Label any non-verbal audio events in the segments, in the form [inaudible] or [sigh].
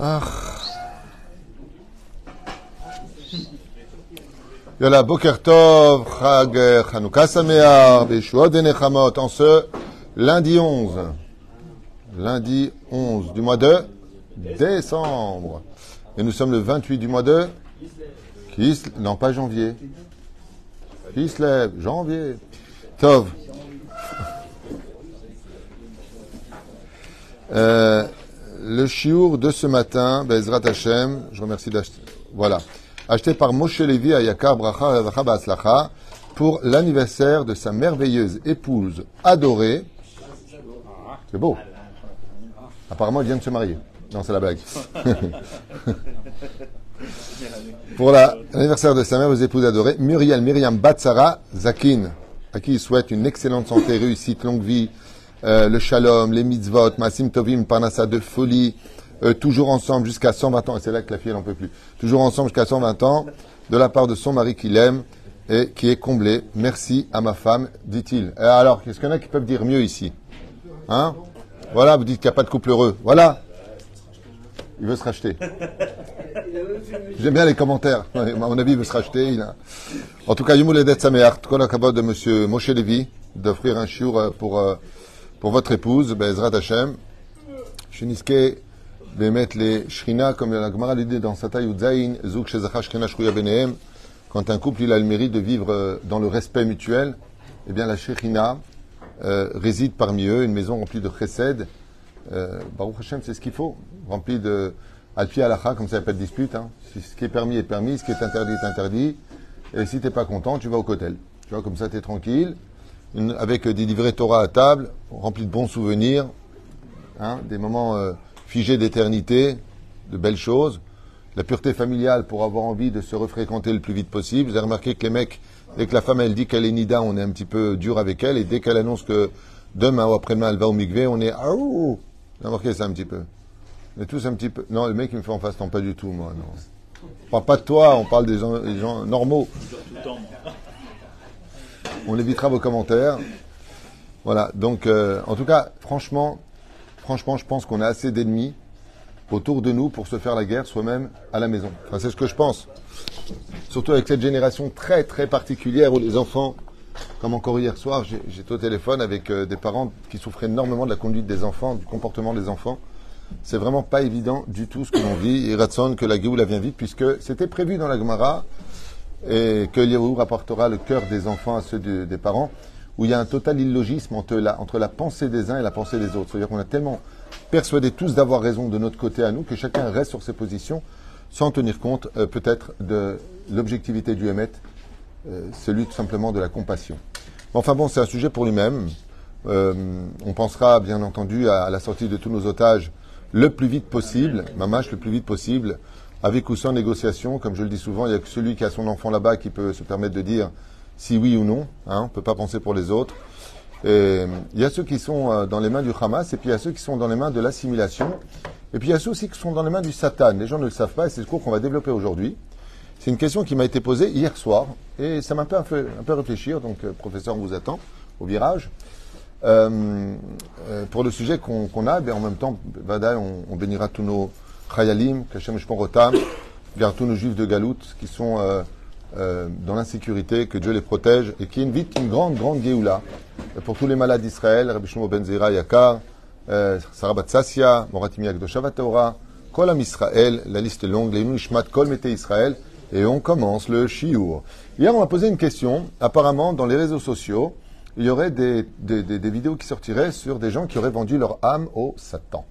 Ah. Yola Boker Tov, Chag Chanukah Sameach, Beshuot Venechamot, en ce lundi 11. Lundi 11 du mois de décembre. Et nous sommes le 28 du mois de qui Non, pas janvier. Lève Janvier. Tov. Euh, le chiour de ce matin, Bezrat Hashem, je remercie d'acheter. Voilà. Acheté par Moshe Levi à Yakar Bracha pour l'anniversaire de sa merveilleuse épouse adorée. C'est beau. Apparemment, il vient de se marier. Non, c'est la blague. [laughs] pour l'anniversaire de sa merveilleuse épouse adorée, Muriel Myriam Batsara Zakin, à qui il souhaite une excellente santé, réussite, longue vie, euh, le shalom, les mitzvot, Masim Tovim, Parnassa de folie, euh, toujours ensemble jusqu'à 120 ans, et c'est là que la fille, elle n'en peut plus, toujours ensemble jusqu'à 120 ans, de la part de son mari qui l'aime et qui est comblé. Merci à ma femme, dit-il. alors, qu'est-ce qu'il y en a qui peuvent dire mieux ici? Hein? Voilà, vous dites qu'il n'y a pas de couple heureux. Voilà Il veut se racheter. J'aime bien les commentaires. Mon avis, il veut se racheter. En tout cas, Yumuledet Sameach, tout de M. Moshe Levi, d'offrir un chiour pour... Euh, pour votre épouse, Bezrat Hashem. Shiniske, mettre les Shrina, comme la Gemara dit dans Sata Yudzaïn, Zouk Shezacha Shrina Shruya Benehem, quand un couple il a le mérite de vivre euh, dans le respect mutuel, eh bien la Shrina euh, réside parmi eux, une maison remplie de chesed. Euh, Baruch Hashem, c'est ce qu'il faut, rempli de alpi alacha, comme ça, il n'y a pas de dispute. Hein. Ce qui est permis est permis, ce qui est interdit est interdit. Et si tu n'es pas content, tu vas au cotel. Tu vois, comme ça, tu es tranquille avec des livrets Torah à table, remplis de bons souvenirs, hein, des moments euh, figés d'éternité, de belles choses. La pureté familiale pour avoir envie de se refréquenter le plus vite possible. Vous avez remarqué que les mecs, dès que la femme elle dit qu'elle est nida, on est un petit peu dur avec elle, et dès qu'elle annonce que demain ou après-demain elle va au migvé, on est ah Vous avez remarqué ça un petit peu On est tous un petit peu. Non, le mec il me fait en face, non pas du tout, moi. Non. On parle pas de toi, on parle des gens, des gens normaux. On évitera vos commentaires. Voilà, donc euh, en tout cas, franchement, franchement, je pense qu'on a assez d'ennemis autour de nous pour se faire la guerre soi-même à la maison. Enfin, c'est ce que je pense. Surtout avec cette génération très très particulière où les enfants, comme encore hier soir, j'étais au téléphone avec euh, des parents qui souffraient énormément de la conduite des enfants, du comportement des enfants. C'est vraiment pas évident du tout ce que l'on vit. Et Ratson, que la la vient vite, puisque c'était prévu dans la Gemara et que Yahou rapportera le cœur des enfants à ceux des parents, où il y a un total illogisme entre la, pensée des uns et la pensée des autres. C'est-à-dire qu'on a tellement persuadé tous d'avoir raison de notre côté à nous que chacun reste sur ses positions sans tenir compte euh, peut-être de l'objectivité du Hémet, euh, celui tout simplement de la compassion. Enfin bon, c'est un sujet pour lui-même. Euh, on pensera bien entendu à, la sortie de tous nos otages le plus vite possible, mamache le plus vite possible, avec ou sans négociation, comme je le dis souvent, il n'y a que celui qui a son enfant là-bas qui peut se permettre de dire si oui ou non. Hein, on ne peut pas penser pour les autres. il y a ceux qui sont euh, dans les mains du Hamas, et puis il y a ceux qui sont dans les mains de l'assimilation. Et puis il y a ceux aussi qui sont dans les mains du Satan. Les gens ne le savent pas, et c'est ce cours qu'on va développer aujourd'hui. C'est une question qui m'a été posée hier soir, et ça m'a un peu, un peu réfléchir. Donc, euh, professeur, on vous attend au virage. Euh, pour le sujet qu'on a, ben, en même temps, on, on bénira tous nos Chayalim, Kashem Rotam, garde tous nos juifs de Galout qui sont euh, euh, dans l'insécurité, que Dieu les protège et qui invitent une grande, grande Géoula pour tous les malades d'Israël, Rabbi Ben Zera Yakar, euh, Sarah Batsassia, Moratimi Akdoshavat Torah, Kolam Israël, la liste est longue, les Ishmat Kol Mete Israël, et on commence le Shiur. Hier, on m'a posé une question. Apparemment, dans les réseaux sociaux, il y aurait des, des, des vidéos qui sortiraient sur des gens qui auraient vendu leur âme au Satan.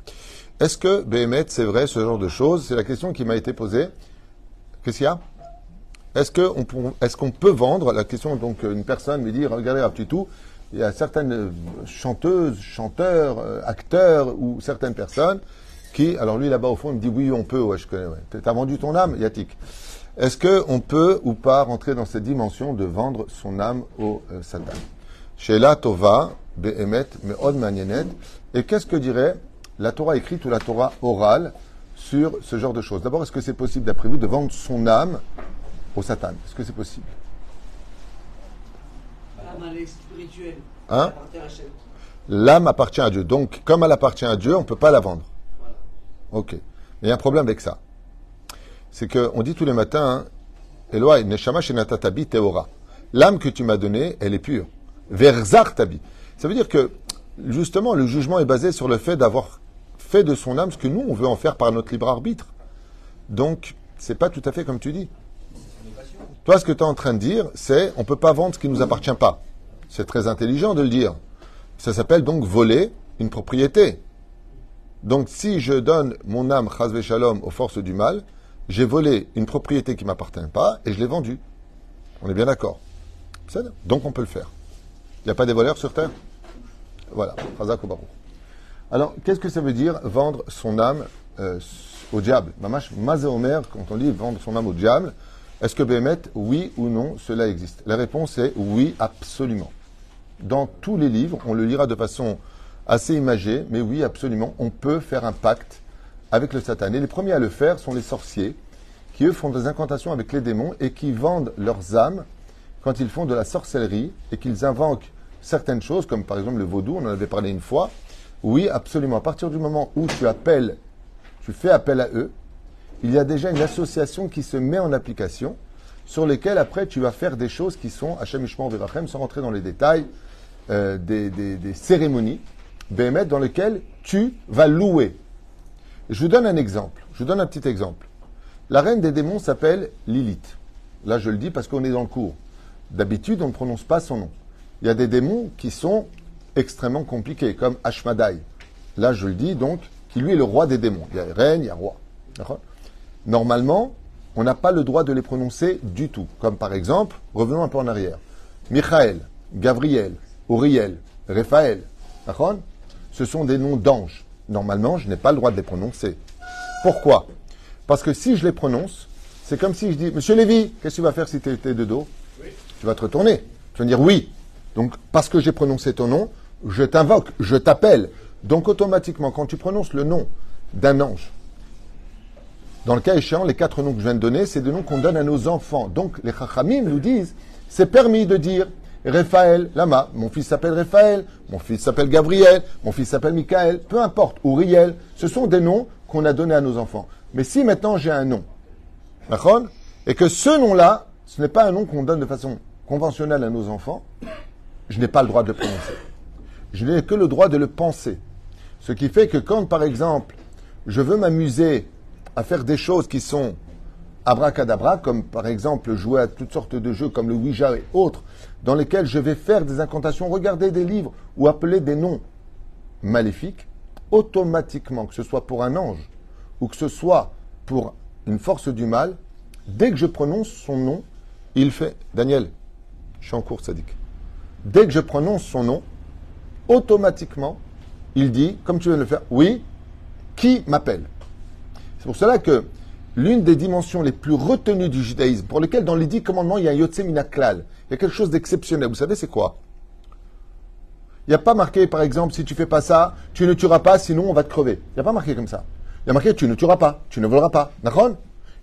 Est-ce que Béhémet, c'est vrai, ce genre de choses? C'est la question qui m'a été posée. Qu'est-ce qu'il y a? Est-ce qu'on peut vendre? La question, donc, une personne me dit Regardez, tout, il y a certaines chanteuses, chanteurs, euh, acteurs ou certaines personnes qui, alors lui là-bas au fond, il me dit Oui, on peut, ouais, je connais, ouais. T'as vendu ton âme, Yatik. Est-ce qu'on peut ou pas rentrer dans cette dimension de vendre son âme au euh, Satan? Chez la Tova, Behemet, Meod Manyenet. Et qu'est-ce que dirait la Torah écrite ou la Torah orale sur ce genre de choses. D'abord, est-ce que c'est possible, d'après vous, de vendre son âme au Satan? Est-ce que c'est possible? Hein? L'âme appartient à Dieu. Donc, comme elle appartient à Dieu, on ne peut pas la vendre. Ok. Il y a un problème avec ça. C'est qu'on dit tous les matins, hein, Eloi, Neshama Shenatatabi Teora. L'âme que tu m'as donnée, elle est pure. Verzar Tabi. Ça veut dire que, justement, le jugement est basé sur le fait d'avoir fait de son âme ce que nous, on veut en faire par notre libre arbitre. Donc, c'est pas tout à fait comme tu dis. Toi, ce que tu es en train de dire, c'est on peut pas vendre ce qui nous appartient pas. C'est très intelligent de le dire. Ça s'appelle donc voler une propriété. Donc, si je donne mon âme, chazve shalom, aux forces du mal, j'ai volé une propriété qui m'appartient pas et je l'ai vendue. On est bien d'accord. Donc, on peut le faire. Il n'y a pas des voleurs sur terre? Voilà. Alors, qu'est-ce que ça veut dire vendre son âme euh, au diable? Mamash, Mazéomer, quand on dit vendre son âme au diable, est-ce que Béhémet, oui ou non, cela existe? La réponse est oui, absolument. Dans tous les livres, on le lira de façon assez imagée, mais oui, absolument, on peut faire un pacte avec le Satan. Et les premiers à le faire sont les sorciers, qui eux font des incantations avec les démons et qui vendent leurs âmes quand ils font de la sorcellerie et qu'ils invoquent certaines choses, comme par exemple le vaudou, on en avait parlé une fois. Oui, absolument. À partir du moment où tu appelles, tu fais appel à eux, il y a déjà une association qui se met en application, sur lesquelles après tu vas faire des choses qui sont, Hachem Ishmael sans rentrer dans les détails, euh, des, cérémonies, Béhémet, dans lesquelles tu vas louer. Je vous donne un exemple. Je vous donne un petit exemple. La reine des démons s'appelle Lilith. Là, je le dis parce qu'on est dans le cours. D'habitude, on ne prononce pas son nom. Il y a des démons qui sont extrêmement compliqués, comme Ashmadai. Là, je le dis donc, qui lui est le roi des démons. Il y a reine, il y a roi. Normalement, on n'a pas le droit de les prononcer du tout. Comme par exemple, revenons un peu en arrière. Michael, Gabriel, Uriel, Raphaël. Ce sont des noms d'anges. Normalement, je n'ai pas le droit de les prononcer. Pourquoi Parce que si je les prononce, c'est comme si je dis Monsieur Lévy, qu'est-ce que tu vas faire si tu étais de dos? Tu vas te retourner. Tu vas dire oui. Donc, parce que j'ai prononcé ton nom, je t'invoque, je t'appelle. Donc, automatiquement, quand tu prononces le nom d'un ange, dans le cas échéant, les quatre noms que je viens de donner, c'est des noms qu'on donne à nos enfants. Donc, les chachamim nous disent, c'est permis de dire Raphaël, Lama, mon fils s'appelle Raphaël, mon fils s'appelle Gabriel, mon fils s'appelle Michael, peu importe, ou Riel, ce sont des noms qu'on a donnés à nos enfants. Mais si maintenant j'ai un nom, Et que ce nom-là, ce n'est pas un nom qu'on donne de façon conventionnelle à nos enfants, je n'ai pas le droit de le prononcer. Je n'ai que le droit de le penser. Ce qui fait que quand, par exemple, je veux m'amuser à faire des choses qui sont abracadabra, comme par exemple jouer à toutes sortes de jeux comme le Ouija et autres, dans lesquels je vais faire des incantations, regarder des livres ou appeler des noms maléfiques, automatiquement, que ce soit pour un ange ou que ce soit pour une force du mal, dès que je prononce son nom, il fait Daniel, je suis en cours, Sadik. Dès que je prononce son nom, automatiquement, il dit, comme tu viens de le faire, oui, qui m'appelle? C'est pour cela que l'une des dimensions les plus retenues du judaïsme, pour lesquelles dans les dix commandements, il y a un Yotse Minaklal, il y a quelque chose d'exceptionnel. Vous savez, c'est quoi? Il n'y a pas marqué, par exemple, si tu fais pas ça, tu ne tueras pas, sinon on va te crever. Il n'y a pas marqué comme ça. Il y a marqué, tu ne tueras pas, tu ne voleras pas. D'accord?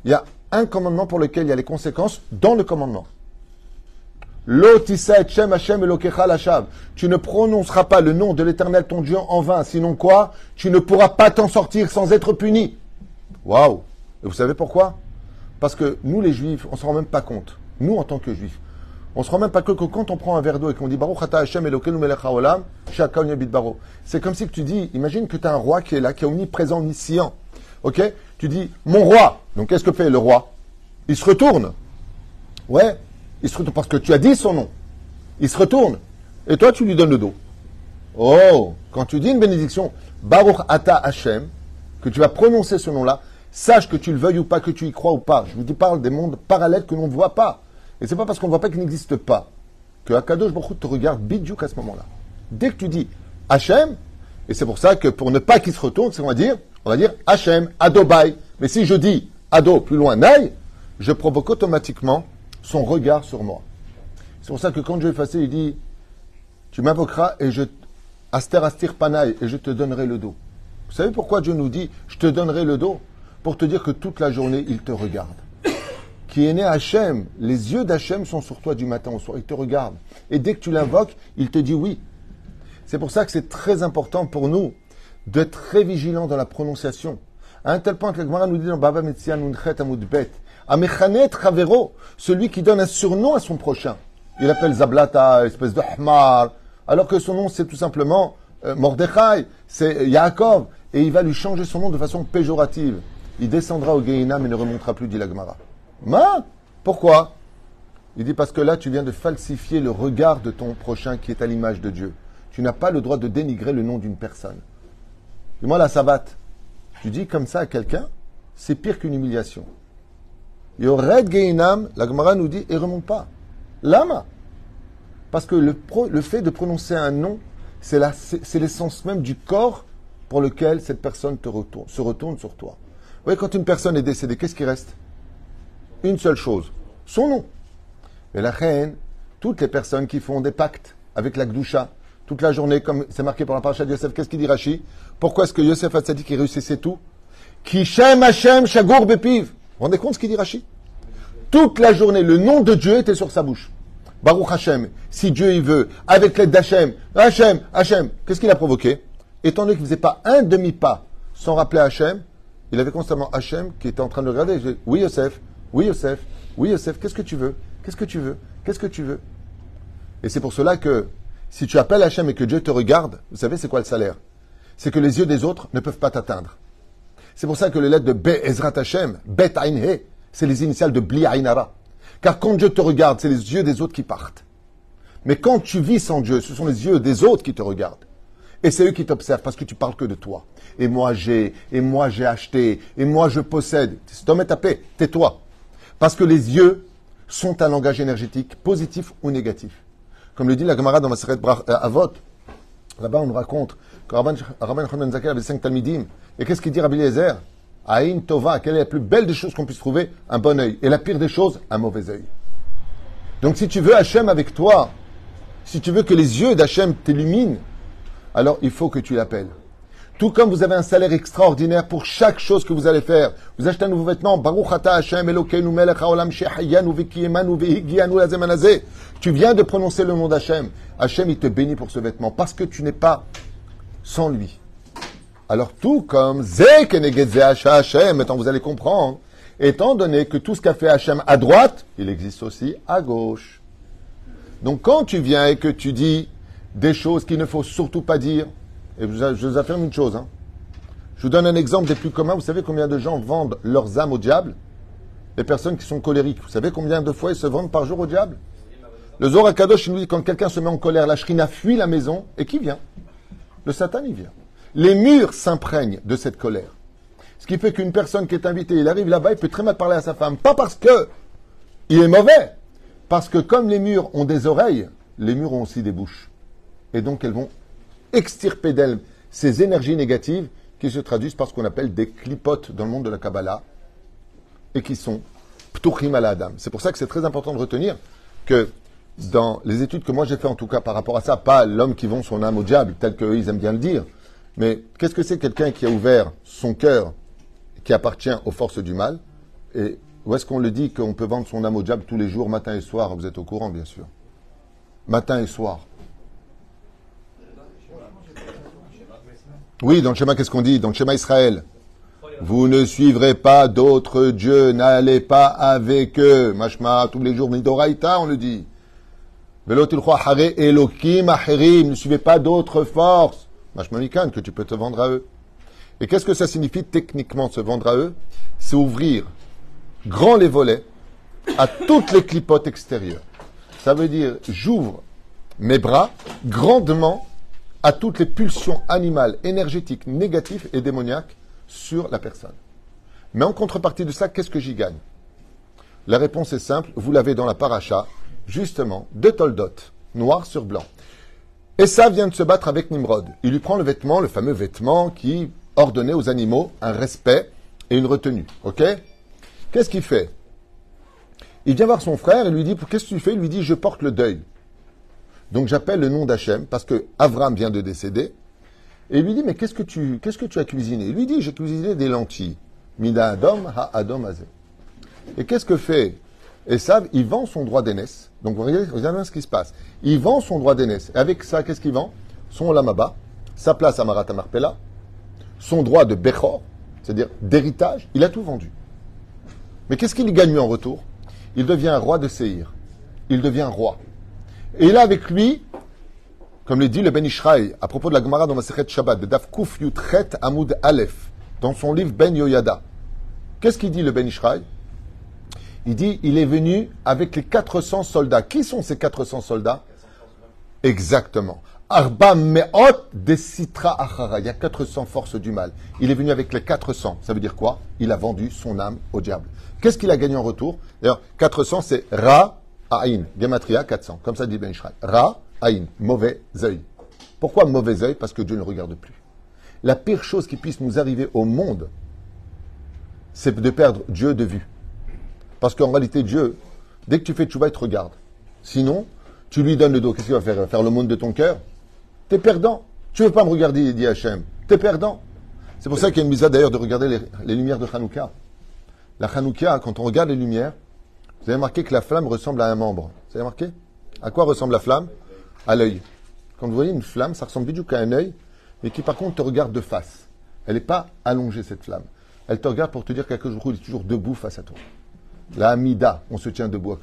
Il y a un commandement pour lequel il y a les conséquences dans le commandement. Tu ne prononceras pas le nom de l'éternel ton Dieu en vain, sinon quoi? Tu ne pourras pas t'en sortir sans être puni. Waouh Et vous savez pourquoi? Parce que nous, les juifs, on ne se rend même pas compte. Nous, en tant que juifs, on ne se rend même pas compte que quand on prend un verre d'eau et qu'on dit Baruch Hashem Olam, c'est comme si tu dis, imagine que tu as un roi qui est là, qui est omniprésent, omniscient. Ok? Tu dis, mon roi. Donc qu'est-ce que fait le roi? Il se retourne. Ouais, il se retourne parce que tu as dit son nom. Il se retourne. Et toi, tu lui donnes le dos. Oh, quand tu dis une bénédiction, Baruch Ata Hashem, que tu vas prononcer ce nom-là, sache que tu le veuilles ou pas, que tu y crois ou pas. Je vous parle des mondes parallèles que l'on ne voit pas. Et c'est pas parce qu'on ne voit pas qu'il n'existe pas que Akadosh Baruch te regarde bidjouk à ce moment-là. Dès que tu dis Hachem, et c'est pour ça que pour ne pas qu'il se retourne, c'est qu'on va dire, on va dire Hachem, Adobai. Mais si je dis Ado plus loin, Naï, je provoque automatiquement son regard sur moi. C'est pour ça que quand Dieu est effacé, il dit Tu m'invoqueras et je et je te donnerai le dos. Vous savez pourquoi Dieu nous dit Je te donnerai le dos? Pour te dire que toute la journée, il te regarde. [coughs] Qui est né Hachem, les yeux d'Hachem sont sur toi du matin au soir, il te regarde. Et dès que tu l'invoques, il te dit oui. C'est pour ça que c'est très important pour nous d'être très vigilants dans la prononciation. À un tel point que la Gemara nous dit dans Baba Metzia Nunchet Amudbet, Amechanet Chavero, celui qui donne un surnom à son prochain. Il appelle Zablata, espèce de Hmar, alors que son nom c'est tout simplement euh, Mordechai, c'est Yaakov, et il va lui changer son nom de façon péjorative. Il descendra au Gehinam mais ne remontera plus, dit la Gemara. Ma? Pourquoi? Il dit parce que là tu viens de falsifier le regard de ton prochain qui est à l'image de Dieu. Tu n'as pas le droit de dénigrer le nom d'une personne. Dis-moi la savate. Tu dis comme ça à quelqu'un, c'est pire qu'une humiliation. Yored Geinam, la Gemara nous dit, et remonte pas. Lama. Parce que le, le fait de prononcer un nom, c'est l'essence même du corps pour lequel cette personne se retourne sur toi. Vous voyez, quand une personne est décédée, qu'est-ce qui reste? Une seule chose, son nom. Et la reine, toutes les personnes qui font des pactes avec la Gdusha, toute la journée, comme c'est marqué par la paracha de Yosef. Qu'est-ce qu'il dit Rashi? Pourquoi est-ce que Yosef a dit qu'il réussissait tout Kishem Hashem Shagour Bepiv. Vous rendez compte ce qu'il dit Rashi? Toute la journée, le nom de Dieu était sur sa bouche. Baruch Hashem, si Dieu il veut, avec l'aide d'Hachem, Hashem, Hashem, qu'est-ce qu'il a provoqué? Étant donné qu'il ne faisait pas un demi-pas sans rappeler Hachem, il avait constamment Hachem qui était en train de le regarder. Dis, oui Yosef, oui Yosef, oui Yosef, qu'est-ce que tu veux? Qu'est-ce que tu veux? Qu'est-ce que tu veux? Et c'est pour cela que si tu appelles Hachem et que Dieu te regarde, vous savez c'est quoi le salaire? C'est que les yeux des autres ne peuvent pas t'atteindre. C'est pour ça que les lettres de Be Ezrat Hashem, Bet He, c'est les initiales de Bli Ainara. Car quand Dieu te regarde, c'est les yeux des autres qui partent. Mais quand tu vis sans Dieu, ce sont les yeux des autres qui te regardent. Et c'est eux qui t'observent parce que tu parles que de toi. Et moi j'ai, et moi j'ai acheté, et moi je possède. Homme est tapé, tais-toi. Parce que les yeux sont un langage énergétique positif ou négatif. Comme le dit la camarade dans ma à euh, Avot, là-bas on nous raconte que Rabban Chanan Zakir avait cinq Talmidim. Et qu'est-ce qu'il dit Rabbi Eliezer? Aïn Tova, quelle est la plus belle des choses qu'on puisse trouver? Un bon œil. Et la pire des choses, un mauvais œil. Donc si tu veux Hachem avec toi, si tu veux que les yeux d'Hachem t'illuminent, alors il faut que tu l'appelles. Tout comme vous avez un salaire extraordinaire pour chaque chose que vous allez faire. Vous achetez un nouveau vêtement. Tu viens de prononcer le nom d'Hachem. Hachem, il te bénit pour ce vêtement parce que tu n'es pas sans lui. Alors tout comme Hachem, maintenant vous allez comprendre, étant donné que tout ce qu'a fait Hachem à droite, il existe aussi à gauche. Donc quand tu viens et que tu dis des choses qu'il ne faut surtout pas dire, et je vous affirme une chose. Hein. Je vous donne un exemple des plus communs. Vous savez combien de gens vendent leurs âmes au diable? Les personnes qui sont colériques. Vous savez combien de fois ils se vendent par jour au diable? Le Zohar Kadosh nous dit quand quelqu'un se met en colère, la shrina fuit la maison. Et qui vient? Le Satan, il vient. Les murs s'imprègnent de cette colère. Ce qui fait qu'une personne qui est invitée, il arrive là-bas, il peut très mal parler à sa femme. Pas parce que il est mauvais. Parce que comme les murs ont des oreilles, les murs ont aussi des bouches. Et donc elles vont extirper d'elle ces énergies négatives qui se traduisent par ce qu'on appelle des clipotes dans le monde de la Kabbalah et qui sont ptuchim la Adam. C'est pour ça que c'est très important de retenir que dans les études que moi j'ai fait en tout cas par rapport à ça, pas l'homme qui vend son âme au diable, tel qu'eux ils aiment bien le dire, mais qu'est-ce que c'est quelqu'un qui a ouvert son cœur, qui appartient aux forces du mal Et où est-ce qu'on le dit qu'on peut vendre son âme au diable tous les jours, matin et soir? Vous êtes au courant, bien sûr. Matin et soir. Oui, dans le schéma, qu'est-ce qu'on dit Dans le schéma Israël. Vous ne suivrez pas d'autres dieux, n'allez pas avec eux. Mashma, tous les jours, Midoraïta, on le dit. Ne suivez pas d'autres forces. Mashma Mikan, que tu peux te vendre à eux. Et qu'est-ce que ça signifie techniquement se vendre à eux C'est ouvrir grand les volets à toutes les clipotes extérieures. Ça veut dire, j'ouvre mes bras grandement à toutes les pulsions animales, énergétiques, négatives et démoniaques sur la personne. Mais en contrepartie de ça, qu'est-ce que j'y gagne? La réponse est simple, vous l'avez dans la paracha, justement, de Toldot, noir sur blanc. Et ça vient de se battre avec Nimrod. Il lui prend le vêtement, le fameux vêtement qui ordonnait aux animaux un respect et une retenue. Ok? Qu'est-ce qu'il fait? Il vient voir son frère et lui dit Qu'est-ce que tu fais? Il lui dit Je porte le deuil. Donc j'appelle le nom d'Hachem parce que Avram vient de décéder. Et il lui dit, mais qu'est-ce que tu, as cuisiné? Il lui dit, j'ai cuisiné des lentilles. Mida Adam ha azé. Et qu'est-ce que fait Esav? Il vend son droit d'aînesse. Donc regardez, ce qui se passe. Il vend son droit d'aînesse. Et avec ça, qu'est-ce qu'il vend? Son lamaba, sa place à Marata Marpella, son droit de Bechor, c'est-à-dire d'héritage, il a tout vendu. Mais qu'est-ce qu'il gagne en retour? Il devient roi de Seir. Il devient roi. Et il a avec lui, comme le dit le Ben Ishraï, à propos de la Gemara dans Masechet Shabbat, de Daf Kuf Yutchet Amud Aleph, dans son livre Ben Yoyada. Qu'est-ce qu'il dit le Ben Ishraï Il dit, il est venu avec les 400 soldats. Qui sont ces 400 soldats? Exactement. Arba Me'ot de Sitra Achara. Il y a 400 forces du mal. Il est venu avec les 400. Ça veut dire quoi? Il a vendu son âme au diable. Qu'est-ce qu'il a gagné en retour? D'ailleurs, 400, c'est Ra Aïn. Gematria, 400. Comme ça dit Ben Ishraï. Ra. Mauvais œil. Pourquoi mauvais œil? Parce que Dieu ne regarde plus. La pire chose qui puisse nous arriver au monde, c'est de perdre Dieu de vue. Parce qu'en réalité, Dieu, dès que tu fais tchouba, il te regarde. Sinon, tu lui donnes le dos. Qu'est-ce qu'il va faire? Faire le monde de ton cœur T'es perdant. Tu veux pas me regarder, dit Hachem. T'es perdant. C'est pour ça qu'il y a une mise d'ailleurs de regarder les, les, lumières de Hanouka. La Hanouka, quand on regarde les lumières, vous avez remarqué que la flamme ressemble à un membre. Vous avez remarqué À quoi ressemble la flamme? À l'œil. Quand vous voyez une flamme, ça ressemble du tout à un œil, mais qui par contre te regarde de face. Elle n'est pas allongée, cette flamme. Elle te regarde pour te dire chose, il est toujours debout face à toi. La Amida, on se tient debout.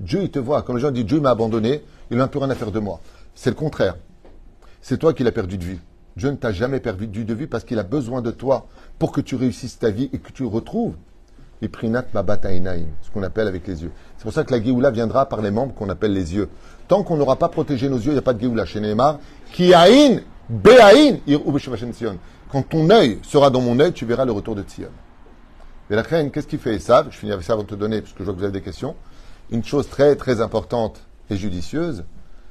Dieu, il te voit. Quand les gens disent Dieu m'a abandonné, il n'a plus rien à faire de moi. C'est le contraire. C'est toi qui l'as perdu de vue. Dieu ne t'a jamais perdu de vue parce qu'il a besoin de toi pour que tu réussisses ta vie et que tu retrouves ce qu'on appelle avec les yeux. C'est pour ça que la Géoula viendra par les membres qu'on appelle les yeux. Tant qu'on n'aura pas protégé nos yeux, il n'y a pas de Géoula. Chez Neymar, qui aïn, be'aïn, Quand ton œil sera dans mon œil, tu verras le retour de Tzion. Et la reine, qu'est-ce qu'il fait Esav? Je finis avec ça avant de te donner, parce que je vois que vous avez des questions. Une chose très très importante et judicieuse,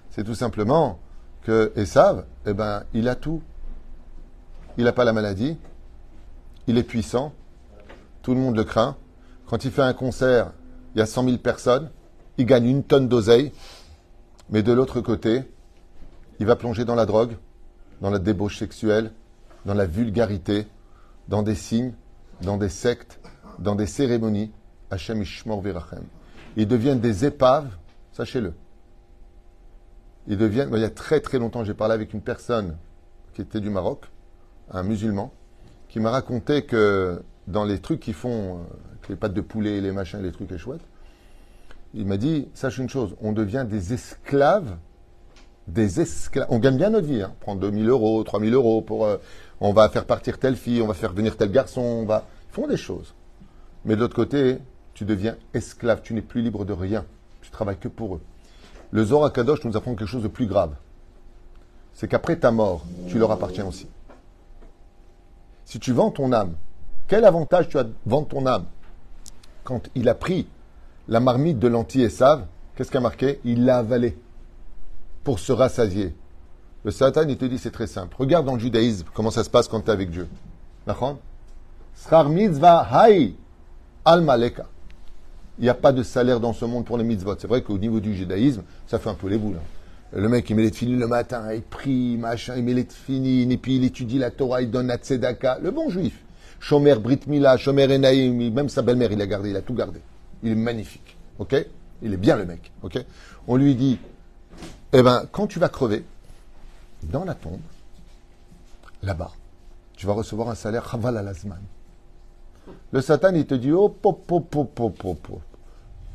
c'est tout simplement que Esav, eh ben, il a tout. Il n'a pas la maladie, il est puissant, tout le monde le craint. Quand il fait un concert, il y a 100 000 personnes, il gagne une tonne d'oseille, mais de l'autre côté, il va plonger dans la drogue, dans la débauche sexuelle, dans la vulgarité, dans des signes, dans des sectes, dans des cérémonies. Hachem Ishmor Virachem. Ils deviennent des épaves, sachez-le. Ils deviennent. Il y a très très longtemps, j'ai parlé avec une personne qui était du Maroc, un musulman, qui m'a raconté que dans les trucs qu'ils font, euh, les pâtes de poulet, les machins, les trucs, chouettes, il m'a dit, sache une chose, on devient des esclaves, des esclaves. On gagne bien notre vie, hein, prendre 2000 euros, 3000 euros pour, euh, on va faire partir telle fille, on va faire venir tel garçon, on va, ils font des choses. Mais de l'autre côté, tu deviens esclave, tu n'es plus libre de rien, tu travailles que pour eux. Le Zohar Kadosh nous apprend quelque chose de plus grave. C'est qu'après ta mort, tu leur appartiens aussi. Si tu vends ton âme, quel avantage tu as de vendre ton âme Quand il a pris la marmite de save, qu'est-ce qu'il a marqué? Il l'a avalé pour se rassasier. Le Satan, il te dit, c'est très simple. Regarde dans le judaïsme comment ça se passe quand tu es avec Dieu. Mitzvah al maleka. Il n'y a pas de salaire dans ce monde pour les mitzvot. C'est vrai qu'au niveau du judaïsme, ça fait un peu les boules. Hein. Le mec, il met les filines le matin, il prie, machin, il met les filines, et puis il étudie la Torah, il donne la tzedaka. Le bon juif. Shomer Brit Mila, Shomer Enaïm, même sa belle-mère, il a gardé, il a tout gardé. Il est magnifique. OK? Il est bien le mec. OK? On lui dit, eh ben, quand tu vas crever, dans la tombe, là-bas, tu vas recevoir un salaire Le Satan, il te dit, oh, pop.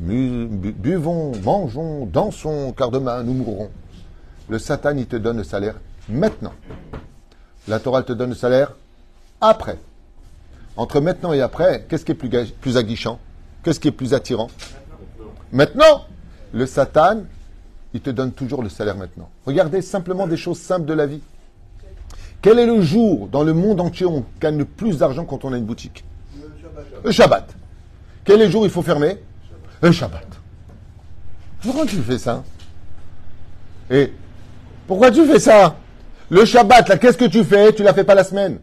Buvons, mangeons, dansons, car demain nous mourrons. Le Satan, il te donne le salaire maintenant. La Torah te donne le salaire après. Entre maintenant et après, qu'est-ce qui est plus, aguichant? Qu'est-ce qui est plus attirant? Maintenant Le Satan, il te donne toujours le salaire maintenant. Regardez simplement des choses simples de la vie. Quel est le jour dans le monde entier où on gagne le plus d'argent quand on a une boutique? Le Shabbat. Quel est le jour où il faut fermer? Le Shabbat. Pourquoi tu fais ça? Et pourquoi tu fais ça? Le Shabbat, là, qu'est-ce que tu fais? Tu ne la fais pas la semaine.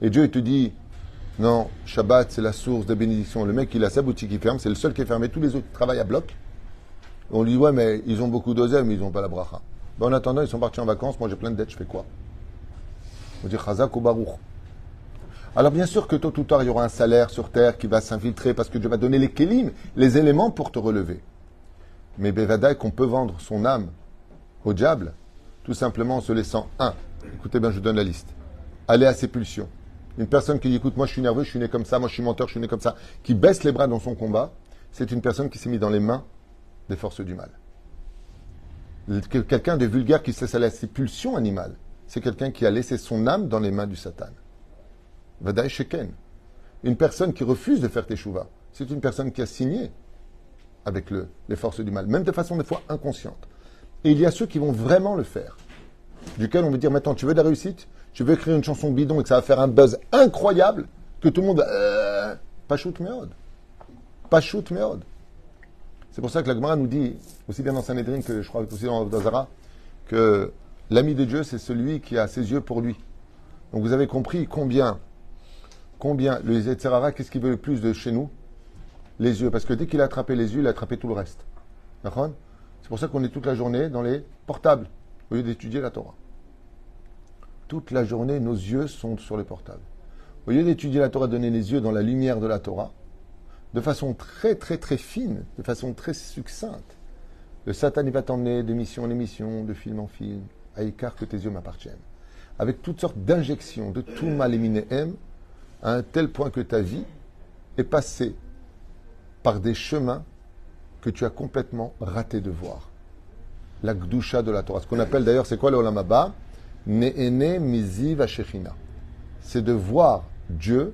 Et Dieu, te dit, non, Shabbat, c'est la source de bénédiction. Le mec, il a sa boutique, il ferme, c'est le seul qui est fermé. Tous les autres travaillent à bloc. On lui dit, ouais, mais ils ont beaucoup d'oseille, mais ils n'ont pas la bracha. Ben, en attendant, ils sont partis en vacances. Moi, j'ai plein de dettes, je fais quoi? On dit Chazak ou Baruch. Alors, bien sûr que tôt ou tard, il y aura un salaire sur terre qui va s'infiltrer parce que Dieu va donner les kélim, les éléments pour te relever. Mais Bevadaï, qu'on peut vendre son âme au diable, tout simplement en se laissant un. Écoutez bien, je donne la liste. Aller à ses pulsions Une personne qui dit écoute, moi je suis nerveux, je suis né comme ça, moi je suis menteur, je suis né comme ça, qui baisse les bras dans son combat, c'est une personne qui s'est mise dans les mains des forces du mal. Quelqu'un de vulgaire qui se laisse ses pulsions animales, c'est quelqu'un qui a laissé son âme dans les mains du Satan. Vadaï Sheken. Une personne qui refuse de faire teshuva, c'est une personne qui a signé avec le, les forces du mal, même de façon des fois inconsciente. Et il y a ceux qui vont vraiment le faire, duquel on veut dire maintenant, tu veux de la réussite? Tu veux écrire une chanson bidon et que ça va faire un buzz incroyable, que tout le monde... Euh, pas shoot méode. Pas shoot méode. C'est pour ça que la nous dit, aussi bien dans Sanhedrin que je crois aussi dans Dazara, que l'ami de Dieu, c'est celui qui a ses yeux pour lui. Donc vous avez compris combien, combien le Yetzerara, qu'est-ce qu'il veut le plus de chez nous? Les yeux. Parce que dès qu'il a attrapé les yeux, il a attrapé tout le reste. C'est pour ça qu'on est toute la journée dans les portables, au lieu d'étudier la Torah. Toute la journée, nos yeux sont sur les portables. Au lieu d'étudier la Torah, donner les yeux dans la lumière de la Torah, de façon très très très fine, de façon très succincte. Le Satan, il va t'emmener de mission en émission, de film en film, à écart que tes yeux m'appartiennent. Avec toutes sortes d'injections de tout mal éminé M, à un tel point que ta vie est passée par des chemins que tu as complètement raté de voir. La gdusha de la Torah. Ce qu'on appelle d'ailleurs, c'est quoi le olamaba Ne'ene miziv C'est de voir Dieu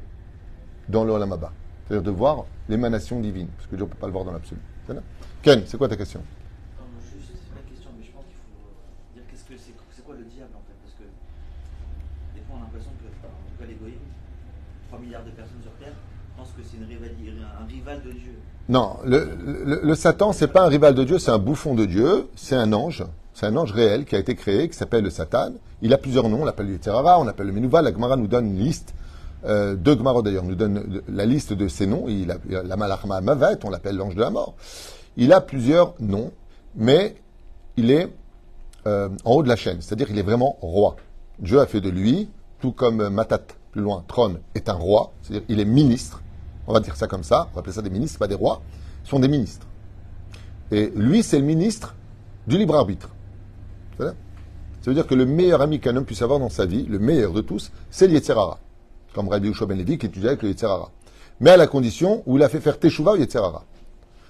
dans le olamaba. C'est-à-dire de voir l'émanation divine, parce que Dieu ne peut pas le voir dans l'absolu. Ken, c'est quoi ta question? Non, juste, une question, mais je pense qu'il faut dire qu'est-ce que c'est, c'est quoi le diable en fait? Parce que des fois on a l'impression que, en tout cas l'égoïsme, 3 milliards de personnes sur Terre pensent que c'est une rivalité, un rival de Dieu. Non, le, le, le Satan, c'est pas un rival de Dieu, c'est un bouffon de Dieu, c'est un ange. C'est un ange réel qui a été créé, qui s'appelle le Satan. Il a plusieurs noms, on l'appelle le Terara, on l'appelle le Menouva. La Gemara nous donne une liste euh, deux Gmarot d'ailleurs nous donne la liste de ses noms. Il a, la Malachma Mavet, on l'appelle l'ange de la mort. Il a plusieurs noms, mais il est euh, en haut de la chaîne, c'est-à-dire qu'il est vraiment roi. Dieu a fait de lui, tout comme Matat, plus loin, trône, est un roi, c'est-à-dire il est ministre. On va dire ça comme ça, on va appeler ça des ministres, pas des rois. Sont des ministres. Et lui, c'est le ministre du libre arbitre. Ça veut dire que le meilleur ami qu'un homme puisse avoir dans sa vie, le meilleur de tous, c'est l'Yetzerara comme Rabbi Ushua Ben Levi qui étudiait avec le. Mais à la condition où il a fait faire Teshuvah au Yetzerara.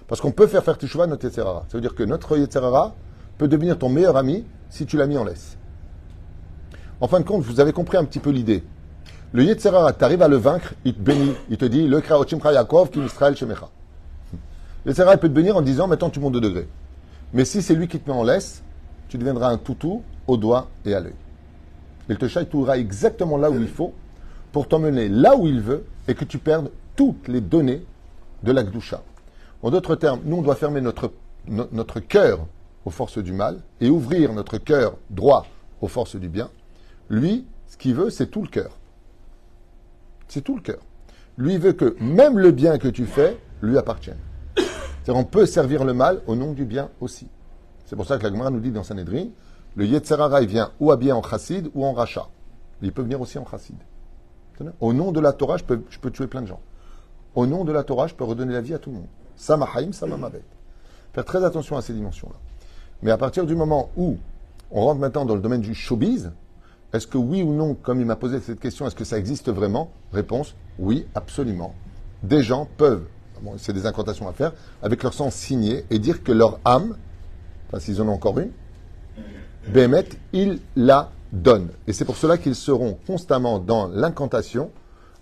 Parce qu'on peut faire faire Teshuvah notre Yetzerara. Ça veut dire que notre Yetzerara peut devenir ton meilleur ami si tu l'as mis en laisse. En fin de compte, vous avez compris un petit peu l'idée. Le Yetzerara, tu arrives à le vaincre, il te bénit. Il te dit, le Kraochimcha Yaakov, Kim Israël Shemecha. Le Yetzerara peut te bénir en disant, maintenant tu montes de degré. Mais si c'est lui qui te met en laisse, tu deviendras un toutou au doigt et à l'œil. Il te châtouillera exactement là où il faut pour t'emmener là où il veut et que tu perdes toutes les données de la. En d'autres termes, nous, on doit fermer notre, notre cœur aux forces du mal et ouvrir notre cœur droit aux forces du bien. Lui, ce qu'il veut, c'est tout le cœur. C'est tout le cœur. Lui veut que même le bien que tu fais lui appartienne. C'est-à-dire, on peut servir le mal au nom du bien aussi. C'est pour ça que la Gemara nous dit dans Sanhedrin, le Yetzerara, il vient ou habillé en chassid ou en rachat. Il peut venir aussi en chassid. Au nom de la Torah, je peux, je peux tuer plein de gens. Au nom de la Torah, je peux redonner la vie à tout le monde. Samahaim, samamavet. Faire très attention à ces dimensions-là. Mais à partir du moment où on rentre maintenant dans le domaine du showbiz, est-ce que oui ou non, comme il m'a posé cette question, est-ce que ça existe vraiment? Réponse oui, absolument. Des gens peuvent, c'est des incantations à faire, avec leur sang signé et dire que leur âme, enfin s'ils en ont encore une, Bémet, il la donne. Et c'est pour cela qu'ils seront constamment dans l'incantation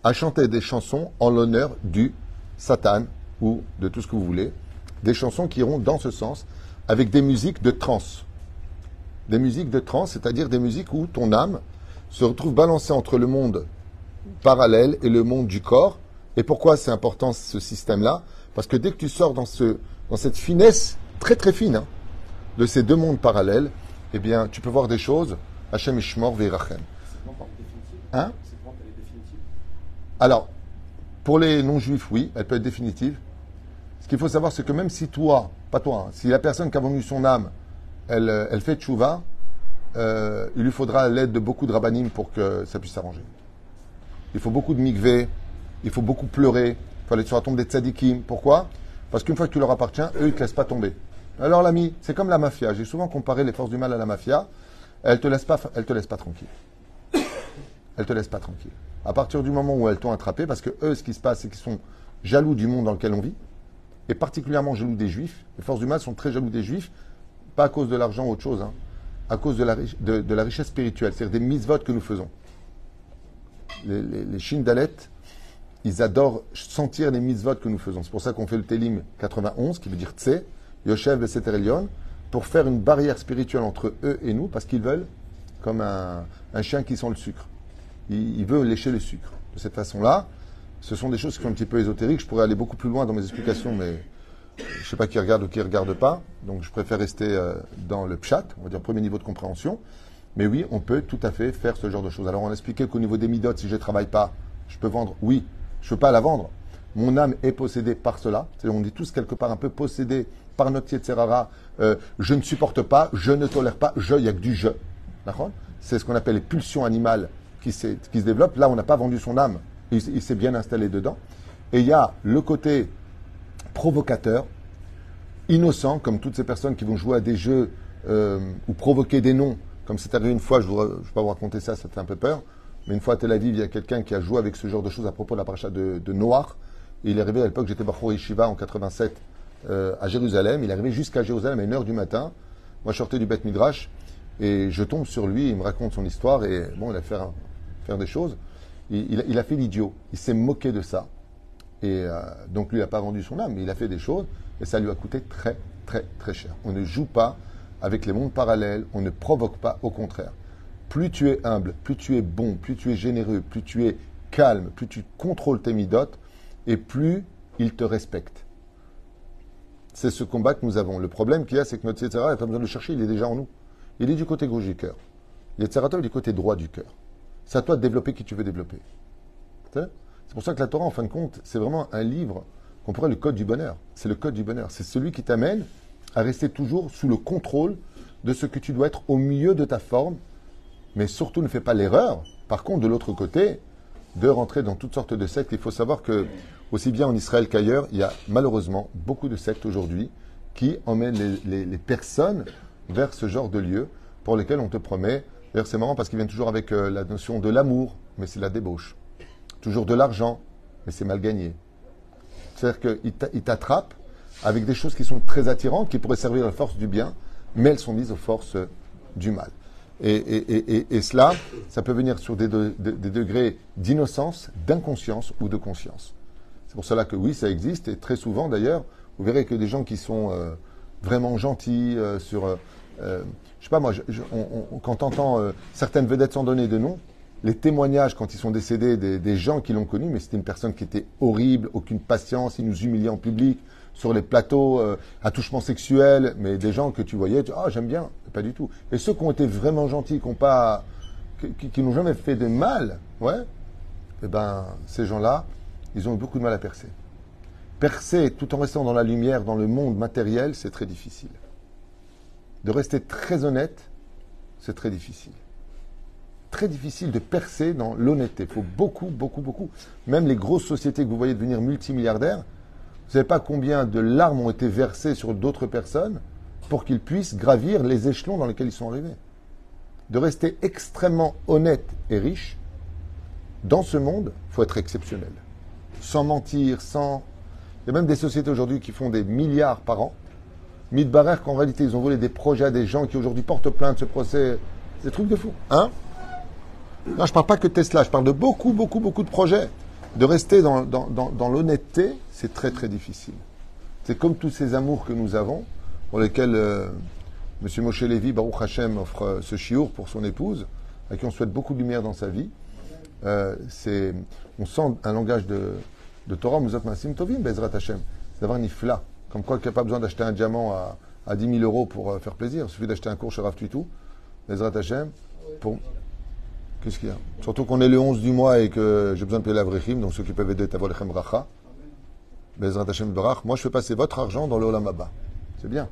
à chanter des chansons en l'honneur du Satan ou de tout ce que vous voulez. Des chansons qui iront dans ce sens avec des musiques de trance. Des musiques de trance, c'est-à-dire des musiques où ton âme se retrouve balancée entre le monde parallèle et le monde du corps. Et pourquoi c'est important ce système-là? Parce que dès que tu sors dans, ce, dans cette finesse très très fine hein, de ces deux mondes parallèles, eh bien, tu peux voir des choses Hachem Ishmor Veirachem. Hein Alors, pour les non-juifs, oui, elle peut être définitive. Ce qu'il faut savoir, c'est que même si toi, pas toi, hein, si la personne qui a vendu son âme, elle, euh, elle fait tchouva, euh, il lui faudra l'aide de beaucoup de rabbinim pour que ça puisse s'arranger. Il faut beaucoup de mikvé, il faut beaucoup pleurer, il faut aller sur la tombe des tzadikim. Pourquoi? Parce qu'une fois que tu leur appartiens, eux, ils ne te laissent pas tomber. Alors l'ami, c'est comme la mafia. J'ai souvent comparé les forces du mal à la mafia elle te laisse pas, elle te laisse pas tranquille. elles te laissent pas tranquille. [coughs] À partir du moment où elles t'ont attrapé, parce que eux, ce qui se passe, c'est qu'ils sont jaloux du monde dans lequel on vit, et particulièrement jaloux des juifs. Les forces du mal sont très jaloux des juifs, pas à cause de l'argent ou autre chose, hein, à cause de la, richesse spirituelle, c'est-à-dire des mises-votes que nous faisons. Les, les, les ils adorent sentir les mises-votes que nous faisons. C'est pour ça qu'on fait le Télim 91, qui veut dire Tse, Yoshev et Seter Elion, pour faire une barrière spirituelle entre eux et nous, parce qu'ils veulent, comme un, chien qui sent le sucre. Il, il veut lécher le sucre. De cette façon-là, ce sont des choses qui sont un petit peu ésotériques. Je pourrais aller beaucoup plus loin dans mes explications, mais je ne sais pas qui regarde ou qui ne regarde pas. Donc je préfère rester euh, dans le pchat, on va dire premier niveau de compréhension. Mais oui, on peut tout à fait faire ce genre de choses. Alors on a expliqué qu'au niveau des midotes, si je ne travaille pas, je peux vendre. Oui, je ne peux pas la vendre. Mon âme est possédée par cela. On est tous quelque part un peu possédés par notre Yetzerara. Euh, je ne supporte pas, je ne tolère pas, je, il n'y a que du je. D'accord? C'est ce qu'on appelle les pulsions animales qui, qui se développent. Là, on n'a pas vendu son âme. Il, s'est bien installé dedans. Et il y a le côté provocateur, innocent, comme toutes ces personnes qui vont jouer à des jeux euh, ou provoquer des noms. Comme c'est arrivé une fois, je ne vais pas vous raconter ça, ça fait un peu peur. Mais une fois à Tel Aviv, il y a quelqu'un qui a joué avec ce genre de choses à propos de la paracha de, Noir. Il est arrivé à l'époque, j'étais Bachour Yeshiva en 87 euh, à Jérusalem. Il est arrivé jusqu'à Jérusalem à 1h du matin. Moi, je sortais du Beth Midrash et je tombe sur lui, il me raconte son histoire et bon, il a fait faire des choses. Il, a fait l'idiot. Il s'est moqué de ça. Et euh, donc lui, il n'a pas vendu son âme, mais il a fait des choses et ça lui a coûté très, très, très cher. On ne joue pas avec les mondes parallèles, on ne provoque pas, au contraire. Plus tu es humble, plus tu es bon, plus tu es généreux, plus tu es calme, plus tu contrôles tes midotes, et plus il te respecte. C'est ce combat que nous avons. Le problème qu'il y a, c'est que notre Yetzirah, il n'a pas besoin de le chercher, il est déjà en nous. Il est du côté gauche du cœur. Yetzirah est du côté droit du cœur. C'est à toi de développer qui tu veux développer. C'est pour ça que la Torah, en fin de compte, c'est vraiment un livre qu'on pourrait le code du bonheur. C'est le code du bonheur. C'est celui qui t'amène à rester toujours sous le contrôle de ce que tu dois être au milieu de ta forme. Mais surtout, ne fais pas l'erreur, par contre, de l'autre côté, de rentrer dans toutes sortes de sectes. Il faut savoir que, aussi bien en Israël qu'ailleurs, il y a malheureusement beaucoup de sectes aujourd'hui qui emmènent les, personnes vers ce genre de lieux pour lesquels on te promet. D'ailleurs, c'est marrant parce qu'ils viennent toujours avec euh, la notion de l'amour, mais c'est la débauche. Toujours de l'argent, mais c'est mal gagné. C'est-à-dire qu'ils t'attrapent avec des choses qui sont très attirantes, qui pourraient servir à la force du bien, mais elles sont mises aux forces du mal. Et, cela, ça peut venir sur des, de, des degrés d'innocence, d'inconscience ou de conscience. Pour cela que oui, ça existe, et très souvent d'ailleurs, vous verrez que des gens qui sont euh, vraiment gentils euh, sur... Euh, je sais pas moi, quand on entend certaines vedettes sans donner de nom, les témoignages quand ils sont décédés des, gens qui l'ont connu, mais c'était une personne qui était horrible, aucune patience, il nous humiliait en public, sur les plateaux, euh, attouchement sexuel, mais des gens que tu voyais, tu ah j'aime bien, pas du tout. Et ceux qui ont été vraiment gentils, qui n'ont jamais fait de mal, ouais, eh ben ces gens-là, ils ont eu beaucoup de mal à percer. Percer tout en restant dans la lumière, dans le monde matériel, c'est très difficile. De rester très honnête, c'est très difficile très difficile de percer dans l'honnêteté. Il faut beaucoup, beaucoup, beaucoup. Même les grosses sociétés que vous voyez devenir multimilliardaires, vous ne savez pas combien de larmes ont été versées sur d'autres personnes pour qu'ils puissent gravir les échelons dans lesquels ils sont arrivés. De rester extrêmement honnête et riche, dans ce monde, il faut être exceptionnel. Sans mentir, sans... Il y a même des sociétés aujourd'hui qui font des milliards par an. Midbarer qu'en réalité, ils ont volé des projets à des gens qui aujourd'hui portent plainte, ce procès. C'est des trucs de fou. Hein? Non, je ne parle pas que Tesla, je parle de beaucoup, beaucoup, beaucoup de projets. De rester dans, dans, dans, dans l'honnêteté, c'est très, très difficile. C'est comme tous ces amours que nous avons, pour lesquels euh, M. Moshe Lévy, Baruch Hashem, offre euh, ce chiour pour son épouse, à qui on souhaite beaucoup de lumière dans sa vie. Euh, on sent un langage de, de Torah, Muzot Masim Tovim, Bezrat Hashem. C'est d'avoir un. Comme quoi, il n'y a pas besoin d'acheter un diamant à, à 10 000 euros pour euh, faire plaisir. Il suffit d'acheter un cours chez Rav Tuitou, Bezrat Hashem, pour, Qu'est-ce qu'il y a? Surtout qu'on est le 11 du mois et que j'ai besoin de payer l'Avrechim, donc ceux qui peuvent aider Tavolechem Racha. Bezrat Hashem Barach. Moi, je fais passer votre argent dans le Olam. C'est bien.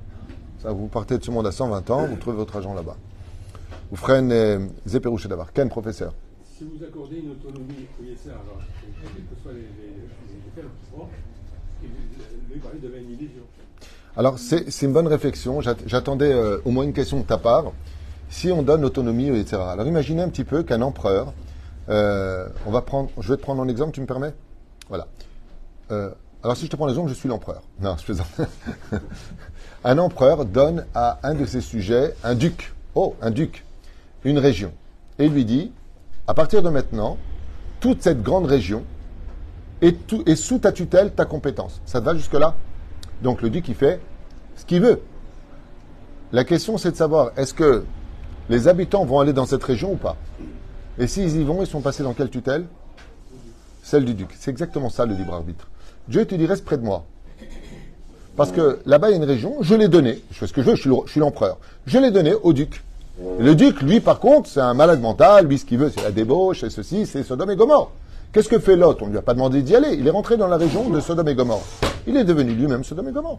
Ça, vous partez de ce monde à 120 ans, vous trouvez votre argent là-bas. Vous ferez Zeperouche d'avoir. Ken, professeur Si vous accordez une autonomie au Yesser, alors, quels que soient les, les, lui parler une illusion. Alors, c'est une bonne réflexion. J'attendais euh, au moins une question de ta part si on donne l'autonomie, etc. Alors imaginez un petit peu qu'un empereur Euh, on va prendre, je vais te prendre un exemple, tu me permets? Voilà. Euh, alors si je te prends l'exemple, je suis l'empereur. Non, je plaisante. [laughs] un empereur donne à un de ses sujets, un duc, oh, un duc, une région. Et lui dit, à partir de maintenant, toute cette grande région est, sous ta tutelle, ta compétence. Ça te va jusque-là? Donc le duc, il fait ce qu'il veut. La question, c'est de savoir, est-ce que les habitants vont aller dans cette région ou pas? Et s'ils y vont, ils sont passés dans quelle tutelle? Celle du duc. C'est exactement ça le libre arbitre. Dieu te dit, reste près de moi. Parce que là-bas, il y a une région, je l'ai donnée. Je fais ce que je veux, je suis le- je suis l'empereur. Je l'ai donnée au duc. Le duc, lui, par contre, c'est un malade mental. Lui, ce qu'il veut, c'est la débauche, c'est ceci, c'est Sodome et Gomorre. Qu'est-ce que fait Lot? On ne lui a pas demandé d'y aller. Il est rentré dans la région de Sodome et Gomorre. Il est devenu lui-même Sodome et Gomorre.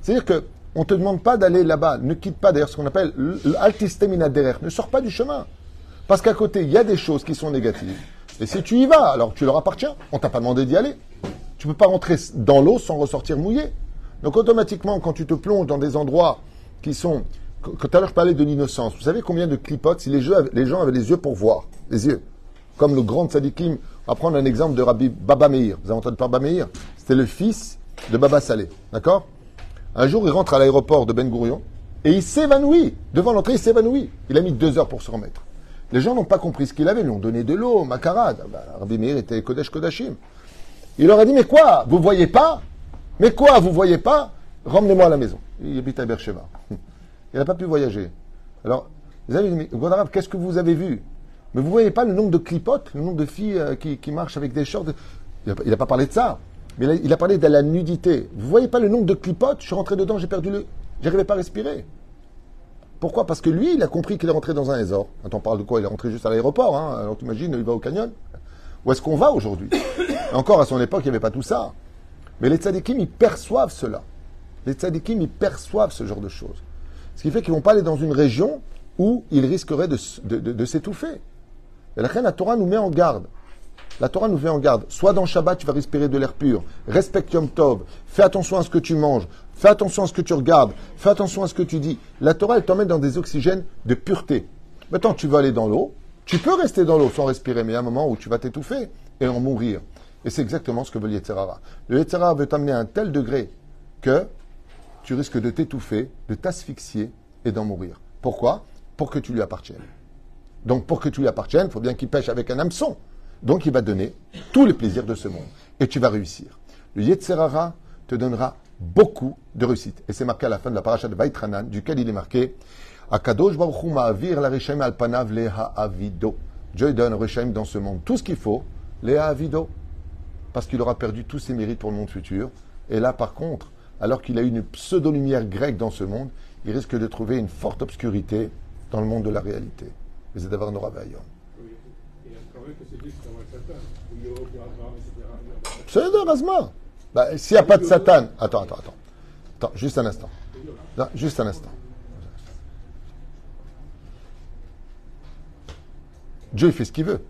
C'est-à-dire que on ne te demande pas d'aller là-bas. Ne quitte pas d'ailleurs ce qu'on appelle l'altistemina derer. Ne sors pas du chemin. Parce qu'à côté, il y a des choses qui sont négatives. Et si tu y vas, alors tu leur appartiens. On t'a pas demandé d'y aller. Tu peux pas rentrer dans l'eau sans ressortir mouillé. Donc automatiquement, quand tu te plonges dans des endroits qui sont... Tout à l'heure, je parlais de l'innocence. Vous savez combien de clipotes, les, gens avaient les yeux pour voir, les yeux, comme le grand tzadikim, on va prendre un exemple de Rabbi Baba Meir. Vous avez entendu parler de Baba Meir? C'était le fils de Baba Saleh. D'accord? Un jour, il rentre à l'aéroport de Ben Gurion et il s'évanouit. Devant l'entrée, il s'évanouit. Il a mis deux heures pour se remettre. Les gens n'ont pas compris ce qu'il avait. Ils lui ont donné de l'eau, macarade. Ah bah, Rabbi Meir était Kodesh Kodashim. Il leur a dit, mais quoi? Vous voyez pas? Mais quoi? Vous voyez pas? Ramenez-moi à la maison. Il habite à Beersheba. Il n'a pas pu voyager. Alors, les amis, mais Gondarav, qu'est-ce que vous avez vu? Mais vous voyez pas le nombre de clipotes, le nombre de filles euh, qui, marchent avec des shorts Il n'a pas parlé de ça. Mais il a, parlé de la nudité. Vous voyez pas le nombre de clipotes? Je suis rentré dedans, j'ai perdu le... J'arrivais pas à respirer. Pourquoi? Parce que lui, il a compris qu'il est rentré dans un Ezor. Quand on parle de quoi? Il est rentré juste à l'aéroport. Hein. Alors t'imagines, il va au canyon. Où est-ce qu'on va aujourd'hui? Encore à son époque, il n'y avait pas tout ça. Mais les tzadikim, ils perçoivent cela. Les tzadikim, ils perçoivent ce genre de choses. Ce qui fait qu'ils ne vont pas aller dans une région où ils risqueraient de, s'étouffer. Et la reine, la Torah nous met en garde. La Torah nous met en garde. Soit dans Shabbat, tu vas respirer de l'air pur. Respecte Yom Tov. Fais attention à ce que tu manges. Fais attention à ce que tu regardes. Fais attention à ce que tu dis. La Torah, elle t'emmène dans des oxygènes de pureté. Maintenant, tu vas aller dans l'eau. Tu peux rester dans l'eau sans respirer, mais il y a un moment où tu vas t'étouffer et en mourir. Et c'est exactement ce que veut le. Le veut t'amener à un tel degré que tu risques de t'étouffer, de t'asphyxier et d'en mourir. Pourquoi? Pour que tu lui appartiennes. Donc pour que tu lui appartiennes, il faut bien qu'il pêche avec un hameçon. Donc il va donner tous les plaisirs de ce monde. Et tu vas réussir. Le Yetzerara te donnera beaucoup de réussite. Et c'est marqué à la fin de la paracha de Vaitranan, duquel il est marqué Akadosh Baruch ma'avir la al leha avido. Dieu donne Rishaim dans ce monde tout ce qu'il faut, leha avido. Parce qu'il aura perdu tous ses mérites pour le monde futur. Et là, par contre, alors qu'il a une pseudo-lumière grecque dans ce monde, il risque de trouver une forte obscurité dans le monde de la réalité. Et c'est d'avoir Nora Vaillon. Oui. Et quand même que c'est juste comme un Satan, où il y aura aucun Abraham, etc. C'est de Razma. Bah, S'il n'y a pas de Satan. Attends, attends, attends. Attends, juste un instant. Non, juste un instant. Dieu, il fait ce qu'il veut.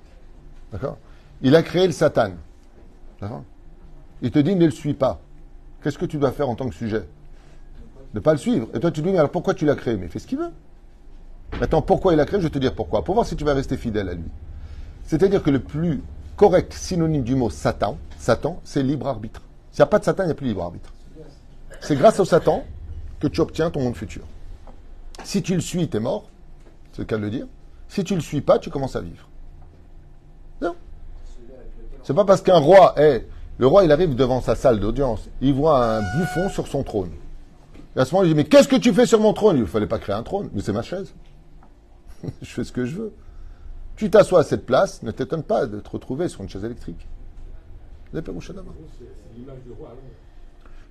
D'accord? Il a créé le Satan. D'accord? Il te dit ne le suis pas. Qu'est-ce que tu dois faire en tant que sujet? Ne pas le suivre. Et toi, tu te dis, mais alors pourquoi tu l'as créé? Mais il fait ce qu'il veut. Maintenant, pourquoi il a créé? Je vais te dire pourquoi. Pour voir si tu vas rester fidèle à lui. C'est-à-dire que le plus correct synonyme du mot Satan, Satan, c'est libre arbitre. S'il n'y a pas de Satan, il n'y a plus libre arbitre. C'est grâce au Satan que tu obtiens ton monde futur. Si tu le suis, tu es mort. C'est le cas de le dire. Si tu le suis pas, tu commences à vivre. Non. C'est pas parce qu'un roi est. Le roi, il arrive devant sa salle d'audience. Il voit un bouffon sur son trône. Et à ce moment, il dit Mais qu'est-ce que tu fais sur mon trône? Il ne fallait pas créer un trône. Mais c'est ma chaise. [laughs] je fais ce que je veux. Tu t'assois à cette place, ne t'étonne pas de te retrouver sur une chaise électrique.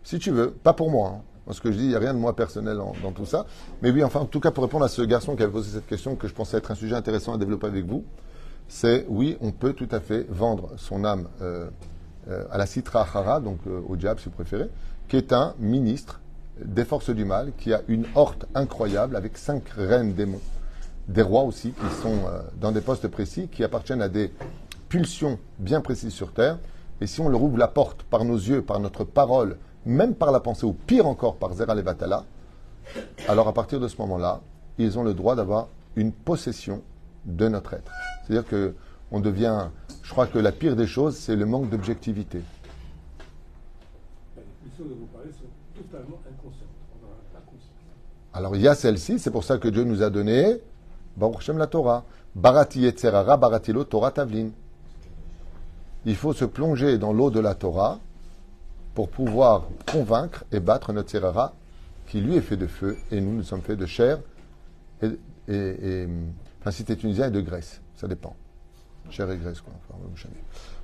Si tu veux, pas pour moi. hein. Parce que je dis, il n'y a rien de moi personnel dans tout ça. Mais oui, enfin, en tout cas, pour répondre à ce garçon qui avait posé cette question, que je pensais être un sujet intéressant à développer avec vous, c'est oui, on peut tout à fait vendre son âme euh, à la Citra Hara, donc euh, au diable si vous préférez, qui est un ministre des forces du mal, qui a une horte incroyable avec cinq reines démons, des rois aussi, qui sont euh, dans des postes précis, qui appartiennent à des pulsions bien précises sur Terre. Et si on leur ouvre la porte par nos yeux, par notre parole, même par la pensée, ou pire encore par Zera Levatala, alors à partir de ce moment-là, ils ont le droit d'avoir une possession de notre être. C'est-à-dire que on devient. Je crois que la pire des choses, c'est le manque d'objectivité. Les pulsions dont vous parlez sont totalement inconscientes. On n'en a pas conscience. Alors il y a celle-ci, c'est pour ça que Dieu nous a donné Baruch Hashem la Torah. Barati Yetzerara, Baratilo, Torah Tavlin. Il faut se plonger dans l'eau de la Torah pour pouvoir convaincre et battre notre Yetzerara qui lui est fait de feu et nous nous sommes faits de chair et, et, et enfin si tunisien et de graisse, ça dépend. Chair et quoi.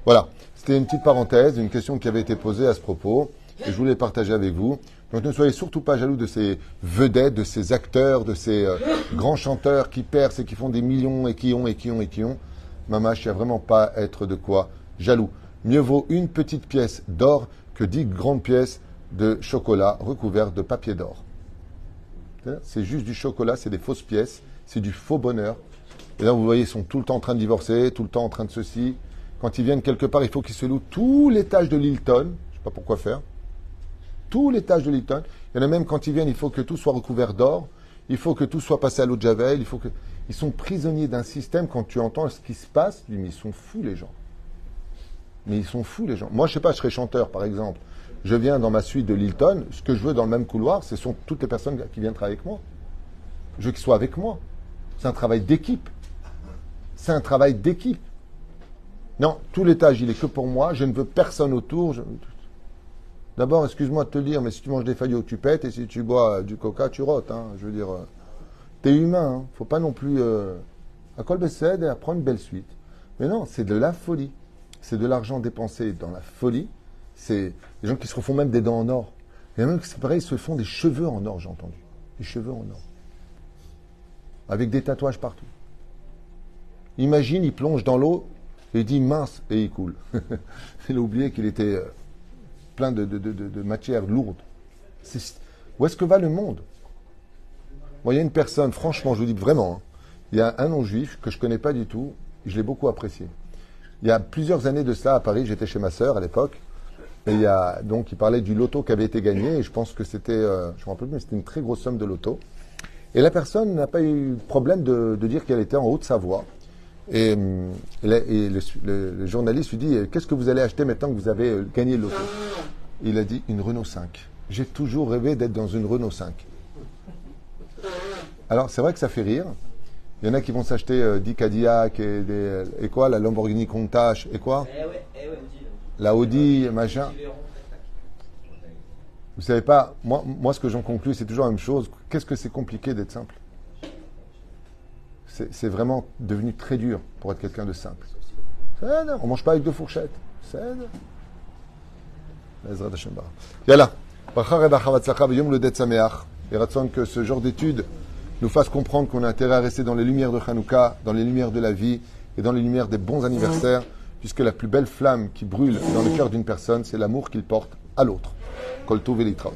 Voilà, c'était une petite parenthèse, une question qui avait été posée à ce propos et je voulais partager avec vous. Donc ne soyez surtout pas jaloux de ces vedettes, de ces acteurs, de ces euh, grands chanteurs qui percent et qui font des millions et qui ont et qui ont et qui ont. Mamache, il n'y a vraiment pas être de quoi jaloux. Mieux vaut une petite pièce d'or que dix grandes pièces de chocolat recouvertes de papier d'or. C'est juste du chocolat, c'est des fausses pièces, c'est du faux bonheur. Et là, vous voyez, ils sont tout le temps en train de divorcer, tout le temps en train de ceci. Quand ils viennent quelque part, il faut qu'ils se louent les tâches de Lilton. Je sais pas pourquoi faire. Les tâches de Lilton. Il y en a même quand ils viennent, il faut que tout soit recouvert d'or. Il faut que tout soit passé à l'eau de Javel. Il faut que... Ils sont prisonniers d'un système. Quand tu entends ce qui se passe, tu dis, mais ils sont fous les gens. Mais ils sont fous les gens. Moi, je sais pas, je serais chanteur par exemple. Je viens dans ma suite de Lilton. Ce que je veux dans le même couloir, ce sont toutes les personnes qui viennent travailler avec moi. Je veux qu'ils soient avec moi. C'est un travail d'équipe. C'est un travail d'équipe. Non, tout l'étage, il est que pour moi. Je ne veux personne autour. D'abord, excuse-moi de te dire, mais si tu manges des faillots, tu pètes, et si tu bois du coca, tu rotes. hein. Je veux dire, euh, t'es humain. Hein. Faut pas non plus euh, à col et à prendre une belle suite. Mais non, c'est de la folie. C'est de l'argent dépensé dans la folie. C'est des gens qui se refont même des dents en or. Il y même qui, c'est pareil, se font des cheveux en or, j'ai entendu. Des cheveux en or. Avec des tatouages partout. Imagine, il plonge dans l'eau et il dit mince et il coule. [laughs] il a oublié qu'il était euh, plein de, matière lourde. Où est-ce que va le monde? Il y a une personne, franchement, je vous dis vraiment, hein, il y a un non-juif que je connais pas du tout, je l'ai beaucoup apprécié. Il y a plusieurs années de cela à Paris, j'étais chez ma sœur à l'époque, et il y a, donc il parlait du loto qui avait été gagné, et je pense que c'était, euh, je me rappelle plus, mais c'était une très grosse somme de loto. Et la personne n'a pas eu problème de, de dire qu'elle était en Haute-Savoie. Et, et le, le- le journaliste lui dit euh, Qu'est-ce que vous allez acheter maintenant que vous avez euh, gagné le loto? Il a dit Une Renault 5. J'ai toujours rêvé d'être dans une Renault 5. Alors, c'est vrai que ça fait rire. Il y en a qui vont s'acheter euh, 10 Cadillac et, des, et quoi La Lamborghini Countach et quoi? Eh ouais, eh ouais, La Audi, machin. Vous savez pas, moi, moi ce que j'en conclus, c'est toujours la même chose. Qu'est-ce que c'est compliqué d'être simple? C'est vraiment devenu très dur pour être quelqu'un de simple. On mange pas avec deux fourchettes. Sameach. Et ratson que ce genre d'études nous fasse comprendre qu'on a intérêt à rester dans les lumières de Hanouka, dans les lumières de la vie et dans les lumières des bons anniversaires, puisque la plus belle flamme qui brûle dans le cœur d'une personne, c'est l'amour qu'il porte à l'autre. Kol tov velitraot.